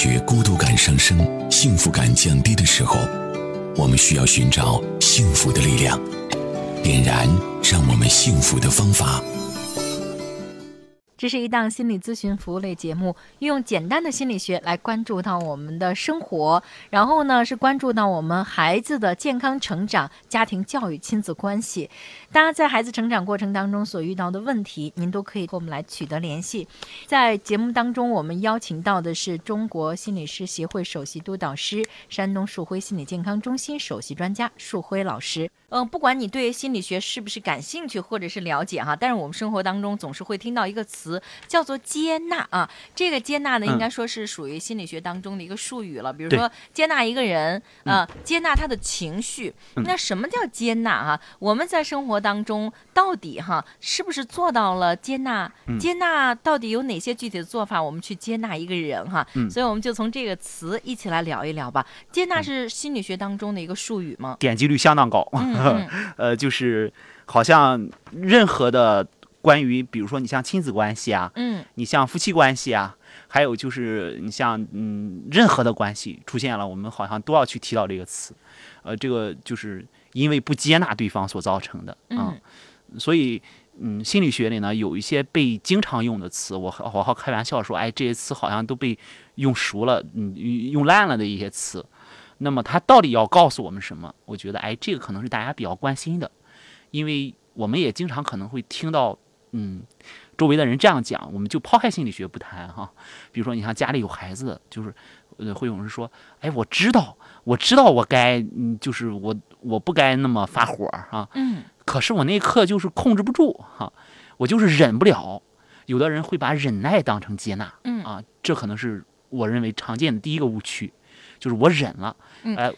觉孤独感上升、幸福感降低的时候，我们需要寻找幸福的力量，点燃让我们幸福的方法。这是一档心理咨询服务类节目，运用简单的心理学来关注到我们的生活，然后呢是关注到我们孩子的健康成长、家庭教育、亲子关系。大家在孩子成长过程当中所遇到的问题，您都可以和我们来取得联系。在节目当中，我们邀请到的是中国心理师协会首席督导师、山东树辉心理健康中心首席专家树辉老师。嗯，不管你对心理学是不是感兴趣或者是了解哈，但是我们生活当中总是会听到一个词叫做接纳啊。这个接纳呢，应该说是属于心理学当中的一个术语了。比如说接纳一个人啊，接纳他的情绪。那什么叫接纳哈？我们在生活当中到底哈是不是做到了接纳？接纳到底有哪些具体的做法？我们去接纳一个人哈。所以我们就从这个词一起来聊一聊吧。接纳是心理学当中的一个术语吗？点击率相当高。呃，就是好像任何的关于，比如说你像亲子关系啊，嗯，你像夫妻关系啊，还有就是你像嗯任何的关系出现了，我们好像都要去提到这个词，呃，这个就是因为不接纳对方所造成的啊，所以嗯心理学里呢有一些被经常用的词，我我好开玩笑说，哎，这些词好像都被用熟了，嗯，用烂了的一些词。那么它到底要告诉我们什么？我觉得，哎，这个可能是大家比较关心的，因为我们也经常可能会听到，嗯，周围的人这样讲。我们就抛开心理学不谈哈，比如说你像家里有孩子，就是呃，会有人说，哎，我知道，我知道我该，嗯，就是我我不该那么发火啊，嗯，可是我那一刻就是控制不住哈，我就是忍不了。有的人会把忍耐当成接纳，嗯啊，这可能是我认为常见的第一个误区。就是我忍了，哎，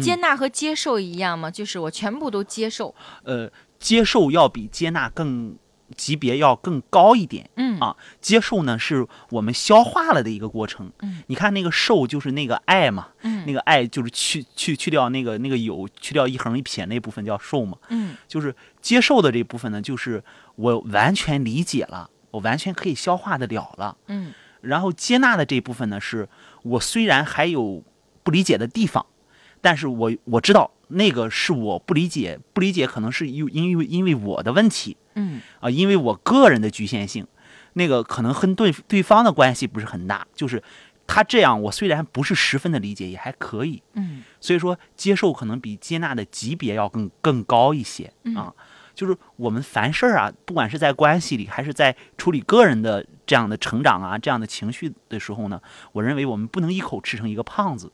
接纳和接受一样吗？就是我全部都接受。呃，接受要比接纳更级别要更高一点。嗯啊，接受呢是我们消化了的一个过程。嗯，你看那个受就是那个爱嘛。嗯，那个爱就是去去去掉那个那个有去掉一横一撇那部分叫受嘛。嗯，就是接受的这部分呢，就是我完全理解了，我完全可以消化得了了。嗯，然后接纳的这部分呢，是我虽然还有。不理解的地方，但是我我知道那个是我不理解，不理解可能是因因为因为我的问题，嗯。啊，因为我个人的局限性，那个可能和对对方的关系不是很大，就是他这样，我虽然不是十分的理解，也还可以，嗯，所以说接受可能比接纳的级别要更更高一些啊，就是我们凡事啊，不管是在关系里，还是在处理个人的这样的成长啊，这样的情绪的时候呢，我认为我们不能一口吃成一个胖子。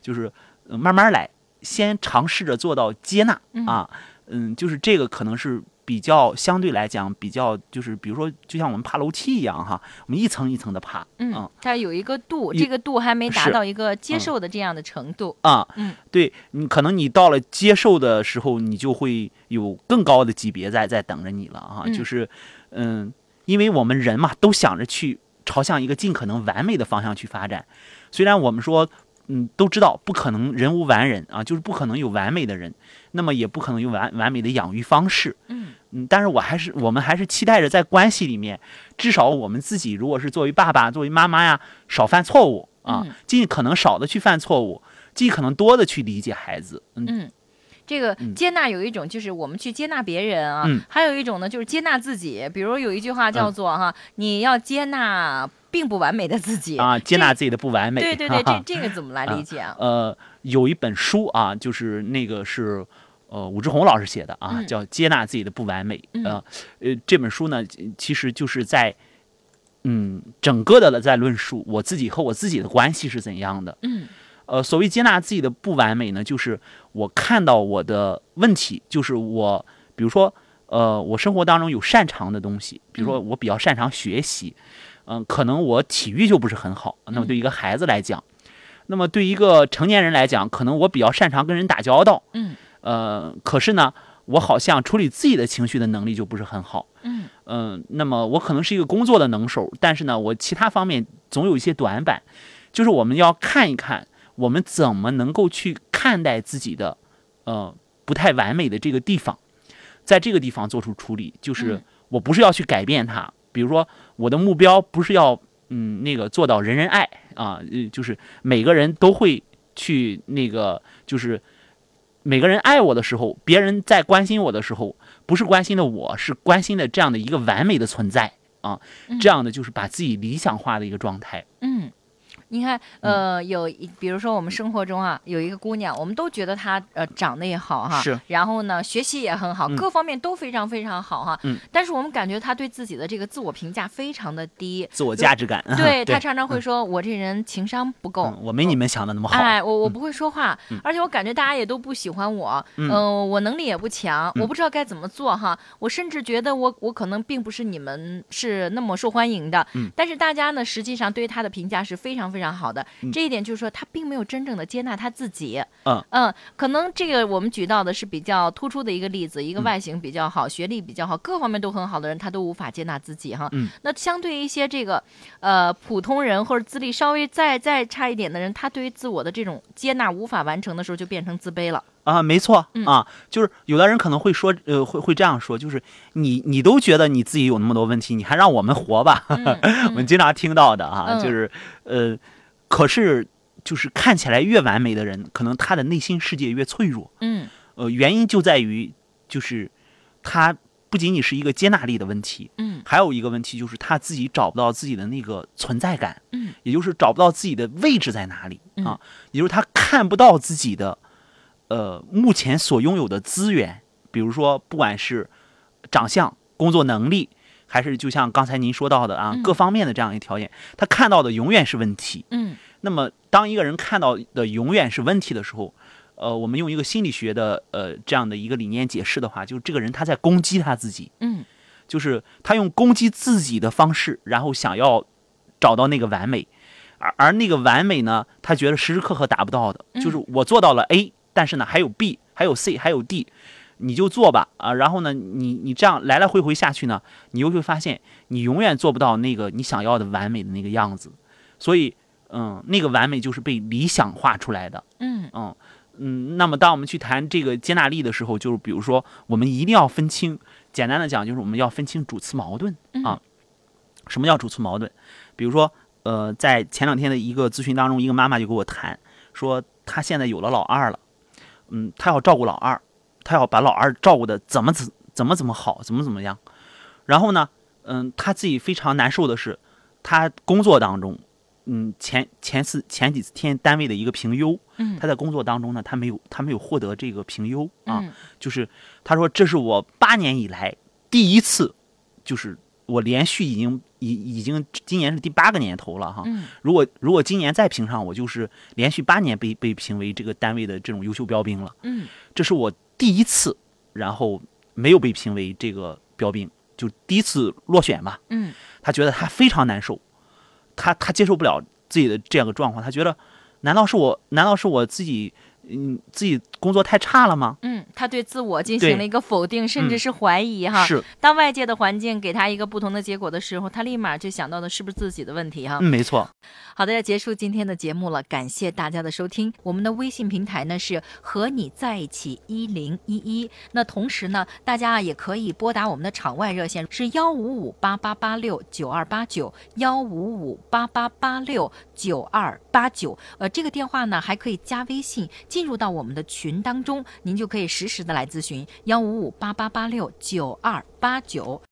就是慢慢来，先尝试着做到接纳啊，嗯，就是这个可能是比较相对来讲比较，就是比如说，就像我们爬楼梯一样哈，我们一层一层的爬，嗯，它有一个度，这个度还没达到一个接受的这样的程度。啊，嗯，对你可能你到了接受的时候，你就会有更高的级别在在等着你了啊，就是嗯，因为我们人嘛，都想着去朝向一个尽可能完美的方向去发展，虽然我们说。嗯，都知道不可能人无完人啊，就是不可能有完美的人，那么也不可能有完完美的养育方式。嗯嗯，但是我还是我们还是期待着在关系里面，至少我们自己如果是作为爸爸、作为妈妈呀，少犯错误啊，尽可能少的去犯错误，尽可能多的去理解孩子。嗯，这个接纳有一种就是我们去接纳别人啊，还有一种呢就是接纳自己。比如有一句话叫做哈，你要接纳。并不完美的自己啊，接纳自己的不完美。对对对，这这个怎么来理解啊？呃，有一本书啊，就是那个是呃武志红老师写的啊，叫《接纳自己的不完美》呃呃，这本书呢，其实就是在嗯整个的在论述我自己和我自己的关系是怎样的。嗯，呃，所谓接纳自己的不完美呢，就是我看到我的问题，就是我比如说呃，我生活当中有擅长的东西，比如说我比较擅长学习。嗯，可能我体育就不是很好。那么对一个孩子来讲，那么对一个成年人来讲，可能我比较擅长跟人打交道。嗯，呃，可是呢，我好像处理自己的情绪的能力就不是很好。嗯嗯，那么我可能是一个工作的能手，但是呢，我其他方面总有一些短板。就是我们要看一看，我们怎么能够去看待自己的呃不太完美的这个地方，在这个地方做出处理。就是我不是要去改变它。比如说，我的目标不是要嗯，那个做到人人爱啊，呃就是每个人都会去那个，就是每个人爱我的时候，别人在关心我的时候，不是关心的我，是关心的这样的一个完美的存在啊，这样的就是把自己理想化的一个状态。嗯，你看，呃，有一，比如说我们生活中啊，有一个姑娘，我们都觉得她呃长得也好哈，是，然后呢学习也很好，嗯。各方面都非常非常好哈，嗯，但是我们感觉她对自己的这个自我评价非常的低，自我价值感，对对她常常会说我这人情商不够嗯，我没你们想的那么好。哎，我我不会说话，而且我感觉大家也都不喜欢我，嗯、我能力也不强，我不知道该怎么做哈。我甚至觉得我我可能并不是你们是那么受欢迎的，嗯。但是大家呢实际上对于他的评价是非常非常好的。这一点就是说他并没有真正的接纳他自己。嗯嗯，可能这个我们举到的是比较突出的一个例子，一嗯个外形比较好、学历比较好、各方面都很好的人，他都无法接纳自己哈。嗯那相对于一些这个呃普通人或者资历稍微再再差一点的人，他对于自我的这种接纳无法完成的时候，就变成自卑了。啊，没错嗯啊，就是有的人可能会说，呃，会会这样说，就是你你都觉得你自己有那么多问题，你还让我们活吧？我们经常听到的哈、嗯就是呃，可是就是看起来越完美的人，可能他的内心世界越脆弱。嗯呃，原因就在于就是他不仅仅是一个接纳力的问题，嗯还有一个问题就是他自己找不到自己的那个存在感，嗯，也就是找不到自己的位置在哪里嗯啊，也就是他看不到自己的呃目前所拥有的资源，比如说不管是长相、工作能力，还是就像刚才您说到的啊，嗯。各方面的这样一个条件，他看到的永远是问题。嗯。那么，当一个人看到的永远是问题的时候，呃，我们用一个心理学的呃这样的一个理念解释的话，就是这个人他在攻击他自己，嗯。就是他用攻击自己的方式，然后想要找到那个完美，而而那个完美呢，他觉得时时刻刻达不到的，就是我做到了 A，但是呢还有 B，还有 C，还有 D，你就做吧啊，然后呢，你你这样来来回回下去呢，你又会发现你永远做不到那个你想要的完美的那个样子，所以嗯，那个完美就是被理想化出来的，嗯嗯嗯，那么当我们去谈这个接纳力的时候，就是比如说，我们一定要分清，简单的讲，就是我们要分清主次矛盾啊。什么叫主次矛盾？比如说，呃，在前两天的一个咨询当中，一个妈妈就跟我谈说，她现在有了老二了，嗯，他要照顾老二，他要把老二照顾的怎么怎怎么怎么好，怎么怎么样。然后呢，嗯，他自己非常难受的是，他工作当中，嗯，前前次前几天单位的一个评优，嗯他在工作当中呢，他没有他没有获得这个评优啊，嗯就是他说这是我八年以来第一次，就是我连续已经已已经今年是第八个年头了哈。嗯如果如果今年再评上，我就是连续八年被被评为这个单位的这种优秀标兵了。嗯这是我第一次，然后没有被评为这个标兵，就第一次落选吧。嗯他觉得他非常难受，他他接受不了自己的这样的状况，他觉得难道是我难道是我自己嗯自己工作太差了吗？嗯，他对自我进行了一个否定，甚至嗯是怀疑哈。是，当外界的环境给他一个不同的结果的时候，他立马就想到的是不是自己的问题哈。嗯，没错。好的，要结束今天的节目了，感谢大家的收听。我们的微信平台呢是和你在一起一零一一。那同时呢，大家啊也可以拨打我们的场外热线是幺五五八八八六九二八九幺五五八八八六九二八九。呃，这个电话呢还可以加微信，进入到我们的群当中，您就可以实时的来咨询幺五五八八八六九二八九。